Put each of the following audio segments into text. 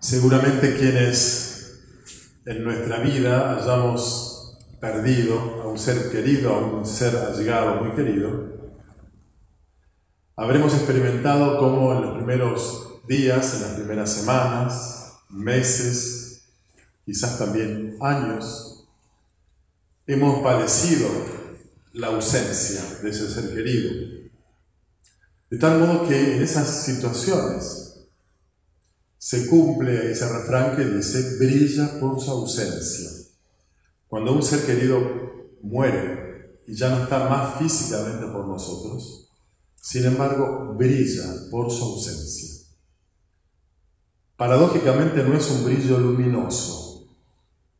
Seguramente quienes en nuestra vida hayamos perdido a un ser querido, a un ser allegado muy querido, habremos experimentado cómo en los primeros días, en las primeras semanas, meses, quizás también años, hemos padecido la ausencia de ese ser querido. De tal modo que en esas situaciones se cumple ese refrán que dice, brilla por su ausencia. Cuando un ser querido muere y ya no está más físicamente por nosotros, sin embargo, brilla por su ausencia. Paradójicamente no es un brillo luminoso,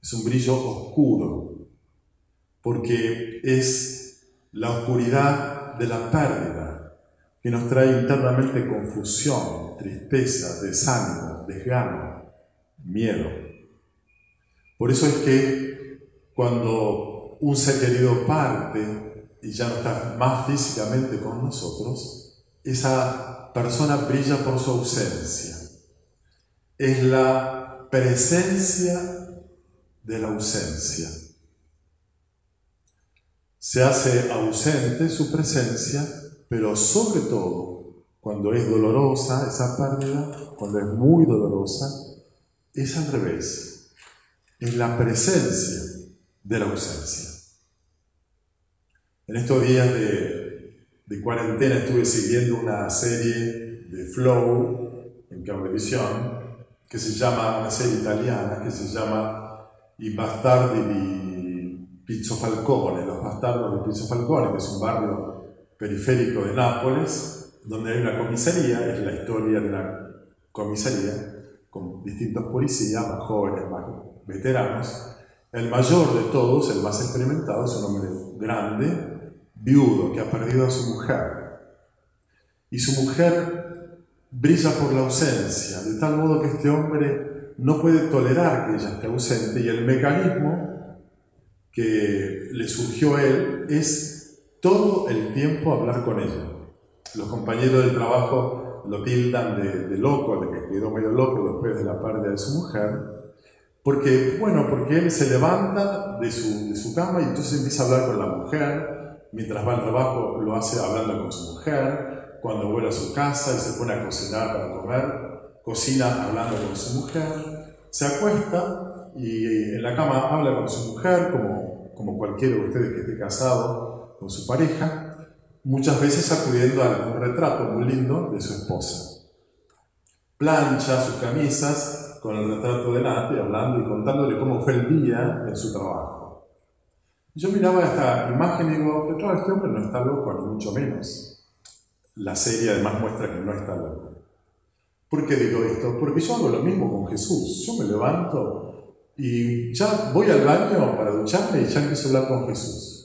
es un brillo oscuro, porque es la oscuridad de la pérdida que nos trae internamente confusión, tristeza, desánimo, desgano, miedo. Por eso es que cuando un ser querido parte y ya no está más físicamente con nosotros, esa persona brilla por su ausencia. Es la presencia de la ausencia. Se hace ausente su presencia pero sobre todo, cuando es dolorosa esa pérdida, cuando es muy dolorosa, es al revés. Es la presencia de la ausencia. En estos días de, cuarentena estuve siguiendo una serie de Flow en Cablevisión que se llama, una serie italiana que se llama I bastardi di Pizzo Falcone, los bastardos de Pizzo Falcone, que es un barrio periférico de Nápoles, donde hay una comisaría, es la historia de la comisaría, con distintos policías, más jóvenes, más veteranos. El mayor de todos, el más experimentado, es un hombre grande, viudo, que ha perdido a su mujer. Y su mujer brilla por la ausencia, de tal modo que este hombre no puede tolerar que ella esté ausente y el mecanismo que le surgió a él es todo el tiempo hablar con ella. Los compañeros del trabajo lo tildan de, loco, de que quedó medio loco después de la pérdida de su mujer, porque, bueno, porque él se levanta de su, de su cama y entonces empieza a hablar con la mujer, mientras va al trabajo lo hace hablando con su mujer, cuando vuelve a su casa y se pone a cocinar para comer, cocina hablando con su mujer, se acuesta y en la cama habla con su mujer, como, como cualquiera de ustedes que esté casado, con su pareja, muchas veces acudiendo a un retrato muy lindo de su esposa. Plancha sus camisas con el retrato delante, hablando y contándole cómo fue el día en su trabajo. Yo miraba esta imagen y digo, pero este hombre no está loco, ni mucho menos. La serie además muestra que no está loco. ¿Por qué digo esto? Porque yo hago lo mismo con Jesús. Yo me levanto y ya voy al baño para ducharme y ya empiezo a hablar con Jesús.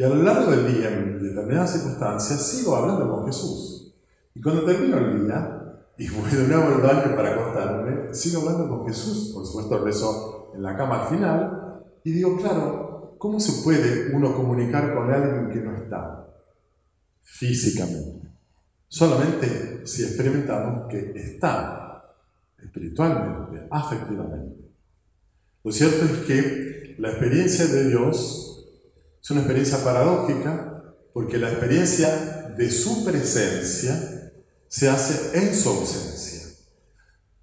Y a lo largo del día, en determinadas circunstancias, sigo hablando con Jesús. Y cuando termino el día, y voy de nuevo al baño para acostarme, sigo hablando con Jesús. Por supuesto, rezo en la cama al final. Y digo, claro, ¿cómo se puede uno comunicar con alguien que no está físicamente? Solamente si experimentamos que está espiritualmente, afectivamente. Lo cierto es que la experiencia de Dios es una experiencia paradójica porque la experiencia de su presencia se hace en su ausencia,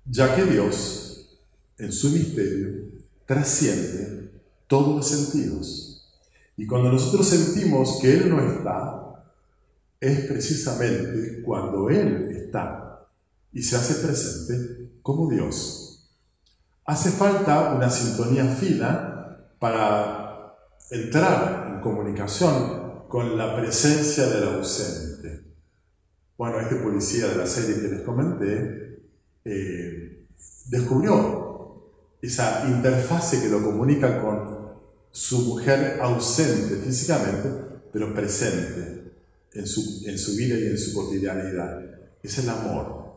ya que Dios, en su misterio, trasciende todos los sentidos. Y cuando nosotros sentimos que Él no está, es precisamente cuando Él está y se hace presente como Dios. Hace falta una sintonía fina para entrar en comunicación con la presencia del ausente. Bueno, este policía de la serie que les comenté eh, descubrió esa interfase que lo comunica con su mujer ausente físicamente, pero presente en su, en su vida y en su cotidianidad. Es el amor.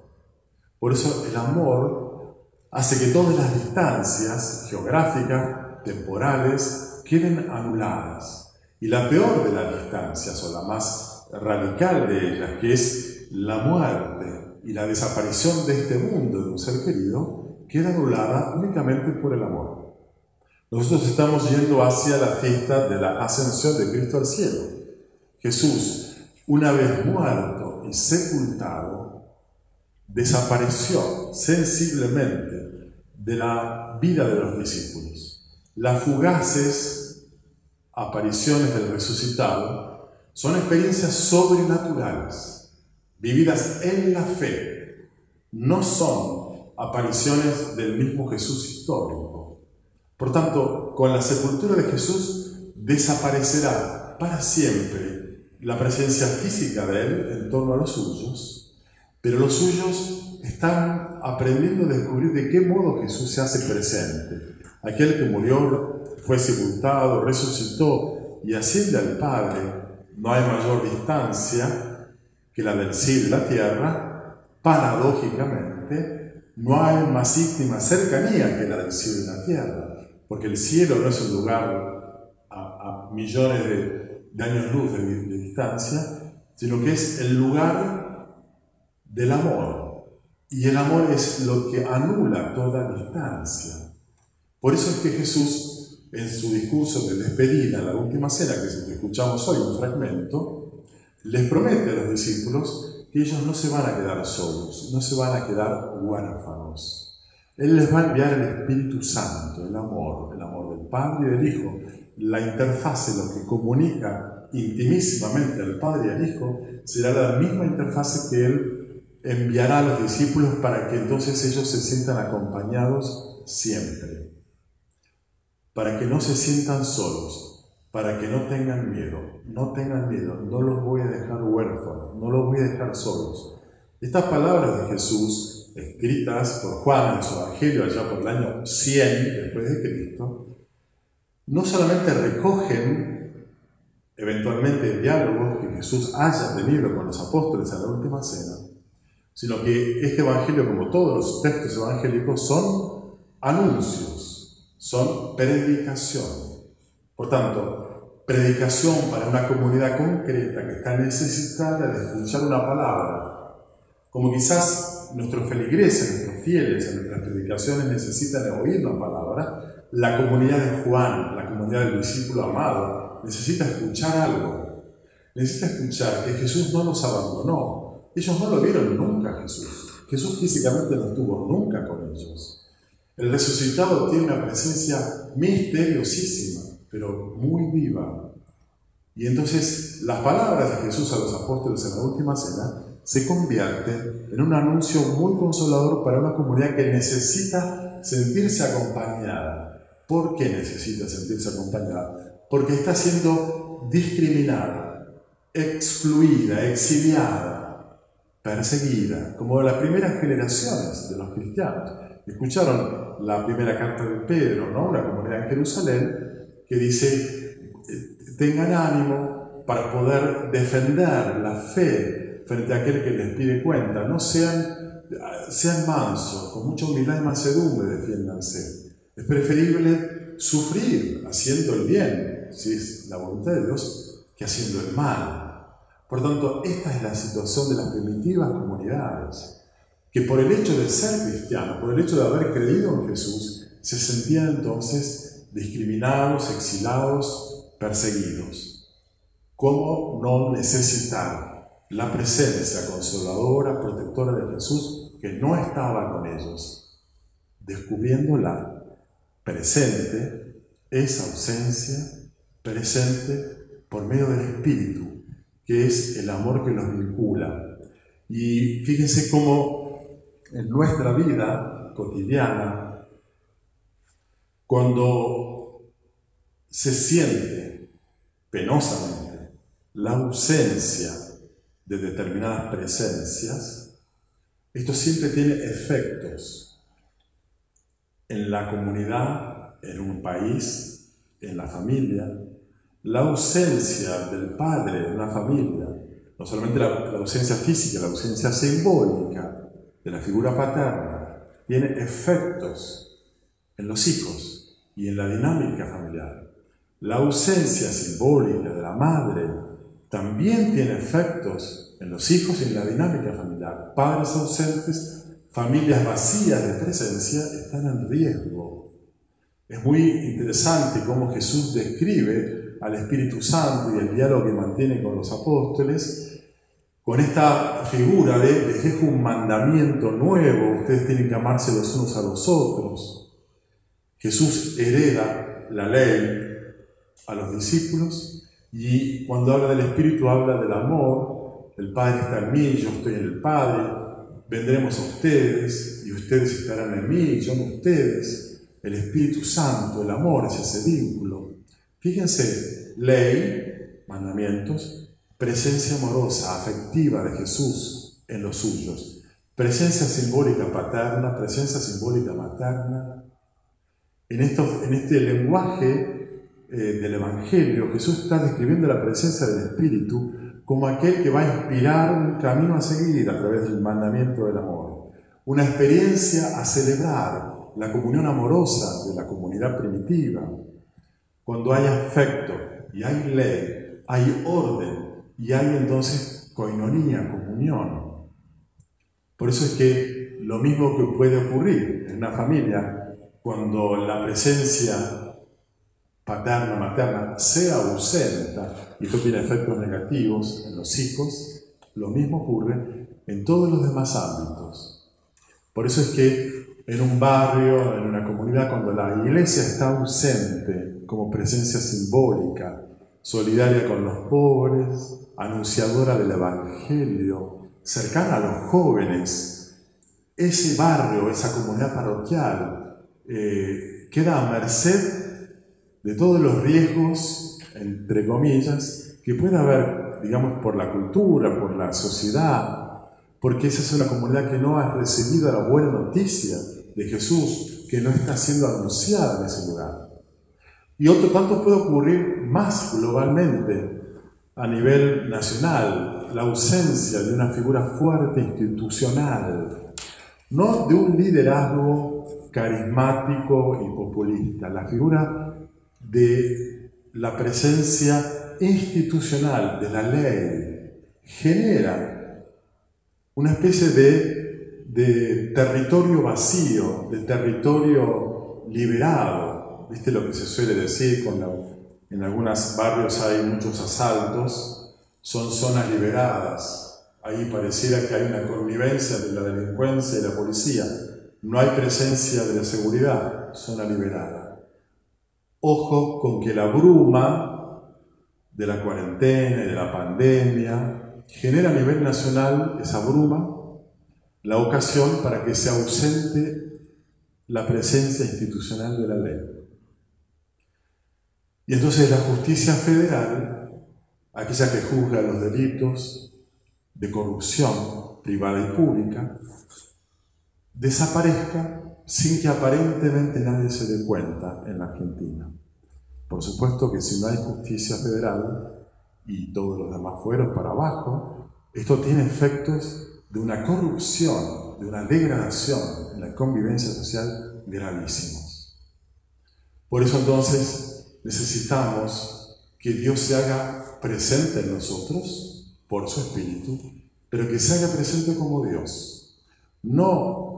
Por eso el amor hace que todas las distancias geográficas, temporales, queden anuladas. Y la peor de las distancias, o la más radical de ellas, que es la muerte y la desaparición de este mundo de un ser querido, queda anulada únicamente por el amor. Nosotros estamos yendo hacia la fiesta de la ascensión de Cristo al cielo. Jesús, una vez muerto y sepultado, desapareció sensiblemente de la vida de los discípulos. Las fugaces apariciones del resucitado son experiencias sobrenaturales, vividas en la fe, no son apariciones del mismo Jesús histórico. Por tanto, con la sepultura de Jesús desaparecerá para siempre la presencia física de Él en torno a los suyos, pero los suyos están aprendiendo a descubrir de qué modo Jesús se hace presente. Aquel que murió, fue sepultado, resucitó y asciende al Padre. No hay mayor distancia que la del cielo y la tierra. Paradójicamente, no hay más íntima cercanía que la del cielo y la tierra, porque el cielo no es un lugar a, millones de, años luz de, de distancia, sino que es el lugar del amor. Y el amor es lo que anula toda distancia. Por eso es que Jesús, en su discurso de despedida, la última cena, que escuchamos hoy, un fragmento, les promete a los discípulos que ellos no se van a quedar solos, no se van a quedar huérfanos. Él les va a enviar el Espíritu Santo, el amor, el amor del Padre y del Hijo, la interfase, lo que comunica intimísimamente al Padre y al Hijo, será la misma interfase que Él enviará a los discípulos para que entonces ellos se sientan acompañados siempre, para que no se sientan solos, para que no tengan miedo, no tengan miedo, no los voy a dejar huérfanos, no los voy a dejar solos. Estas palabras de Jesús, escritas por Juan en su Evangelio allá por el año 100 después de Cristo, no solamente recogen eventualmente diálogos que Jesús haya tenido con los apóstoles en la última cena, sino que este Evangelio, como todos los textos evangélicos, son anuncios, son predicación. Por tanto, predicación para una comunidad concreta que está necesitada de escuchar una palabra, como quizás nuestros feligreses, nuestros fieles en nuestras predicaciones necesitan de oír una palabra, la comunidad de Juan, la comunidad del discípulo amado, necesita escuchar algo. Necesita escuchar que Jesús no los abandonó. Ellos no lo vieron nunca Jesús. Jesús físicamente no estuvo nunca con ellos. El resucitado tiene una presencia misteriosísima pero muy viva. Y entonces las palabras de Jesús a los apóstoles en la última cena se convierten en un anuncio muy consolador para una comunidad que necesita sentirse acompañada. ¿Por qué necesita sentirse acompañada? Porque está siendo discriminada, excluida, exiliada, perseguida, como las primeras generaciones de los cristianos. Escucharon la primera carta de Pedro, ¿no? Una comunidad en Jerusalén que dice, tengan ánimo para poder defender la fe frente a aquel que les pide cuenta, no sean, sean mansos, con mucha humildad y mansedumbre defiéndanse. Es preferible sufrir haciendo el bien, si es la voluntad de Dios, que haciendo el mal. Por tanto, esta es la situación de las primitivas comunidades, que por el hecho de ser cristianos, por el hecho de haber creído en Jesús, se sentían entonces discriminados, exilados, perseguidos. ¿Cómo no necesitar la presencia consoladora, protectora de Jesús que no estaba con ellos? Descubriéndola presente, esa ausencia presente por medio del Espíritu, que es el amor que nos vincula. Y fíjense cómo en nuestra vida cotidiana, cuando se siente penosamente la ausencia de determinadas presencias, esto siempre tiene efectos en la comunidad, en un país, en la familia. La ausencia del padre en una familia, no solamente la, la ausencia física, la ausencia simbólica de la figura paterna, tiene efectos en los hijos y en la dinámica familiar. La ausencia simbólica de la madre también tiene efectos en los hijos y en la dinámica familiar. Padres ausentes, familias vacías de presencia están en riesgo. Es muy interesante cómo Jesús describe al Espíritu Santo y el diálogo que mantiene con los apóstoles con esta figura de les dejo un mandamiento nuevo, ustedes tienen que amarse los unos a los otros. Jesús hereda la ley a los discípulos y cuando habla del Espíritu habla del amor, el Padre está en mí, yo estoy en el Padre, vendremos a ustedes y ustedes estarán en mí, yo en ustedes. El Espíritu Santo, el amor es ese vínculo. Fíjense, ley, mandamientos, presencia amorosa, afectiva de Jesús en los suyos, presencia simbólica paterna, presencia simbólica materna. En, este lenguaje eh, del Evangelio, Jesús está describiendo la presencia del Espíritu como aquel que va a inspirar un camino a seguir a través del mandamiento del amor, una experiencia a celebrar, la comunión amorosa de la comunidad primitiva. Cuando hay afecto y hay ley, hay orden, y hay entonces coinonía, comunión. Por eso es que lo mismo que puede ocurrir en una familia, cuando la presencia paterna, materna se ausenta, y esto tiene efectos negativos en los hijos, lo mismo ocurre en todos los demás ámbitos. Por eso es que en un barrio, en una comunidad, cuando la iglesia está ausente como presencia simbólica, solidaria con los pobres, anunciadora del Evangelio, cercana a los jóvenes, ese barrio, esa comunidad parroquial, eh, queda a merced de todos los riesgos, entre comillas, que puede haber, digamos, por la cultura, por la sociedad, porque esa es una comunidad que no ha recibido la buena noticia de Jesús, que no está siendo anunciada en ese lugar. Y otro tanto puede ocurrir más globalmente a nivel nacional, la ausencia de una figura fuerte institucional, no de un liderazgo carismático y populista, la figura de la presencia institucional de la ley genera una especie de, de territorio vacío, de territorio liberado. ¿Viste lo que se suele decir con la en algunos barrios hay muchos asaltos, son zonas liberadas. Ahí pareciera que hay una connivencia de la delincuencia y la policía. No hay presencia de la seguridad, zona liberada. Ojo con que la bruma de la cuarentena y de la pandemia genera a nivel nacional esa bruma, la ocasión para que se ausente la presencia institucional de la ley. Y entonces la justicia federal, aquella que juzga los delitos de corrupción privada y pública, desaparezca sin que aparentemente nadie se dé cuenta en la Argentina. Por supuesto que si no hay justicia federal y todos los demás fueron para abajo, esto tiene efectos de una corrupción, de una degradación en la convivencia social gravísimos. Por eso entonces necesitamos que Dios se haga presente en nosotros por su Espíritu, pero que se haga presente como Dios. No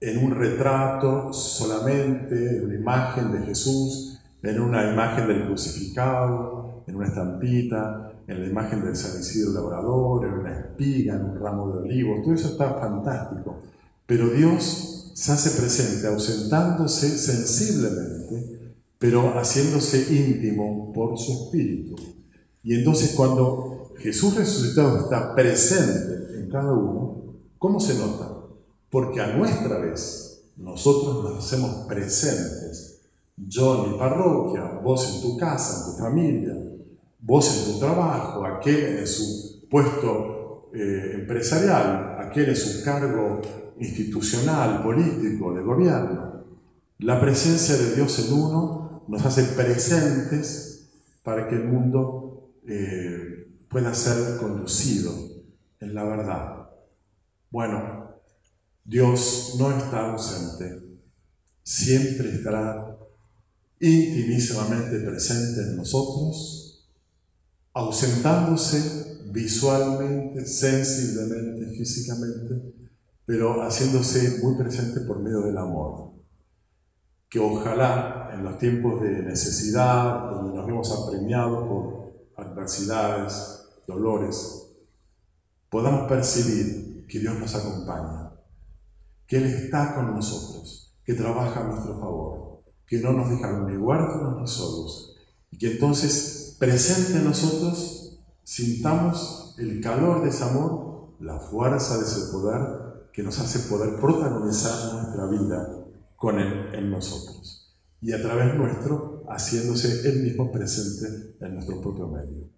en un retrato solamente, en una imagen de Jesús, en una imagen del crucificado, en una estampita, en la imagen del San Isidro Labrador, en una espiga, en un ramo de olivos, todo eso está fantástico. Pero Dios se hace presente ausentándose sensiblemente pero haciéndose íntimo por su espíritu. Y entonces cuando Jesús resucitado está presente en cada uno, ¿cómo se nota? Porque a nuestra vez nosotros nos hacemos presentes. Yo en mi parroquia, vos en tu casa, en tu familia, vos en tu trabajo, aquel en su puesto eh, empresarial, aquel en su cargo institucional, político, de gobierno. La presencia de Dios en uno nos hace presentes para que el mundo eh, pueda ser conducido en la verdad. Bueno, Dios no está ausente, siempre estará intimísimamente presente en nosotros, ausentándose visualmente, sensiblemente, físicamente, pero haciéndose muy presente por medio del amor. Que ojalá en los tiempos de necesidad, donde nos vemos apremiados por adversidades, dolores, podamos percibir que Dios nos acompaña, que Él está con nosotros, que trabaja a nuestro favor, que no nos deja ni huérfanos ni solos, y que entonces presente en nosotros sintamos el calor de ese amor, la fuerza de ese poder que nos hace poder protagonizar nuestra vida con Él en nosotros y a través nuestro haciéndose Él mismo presente en nuestro propio medio.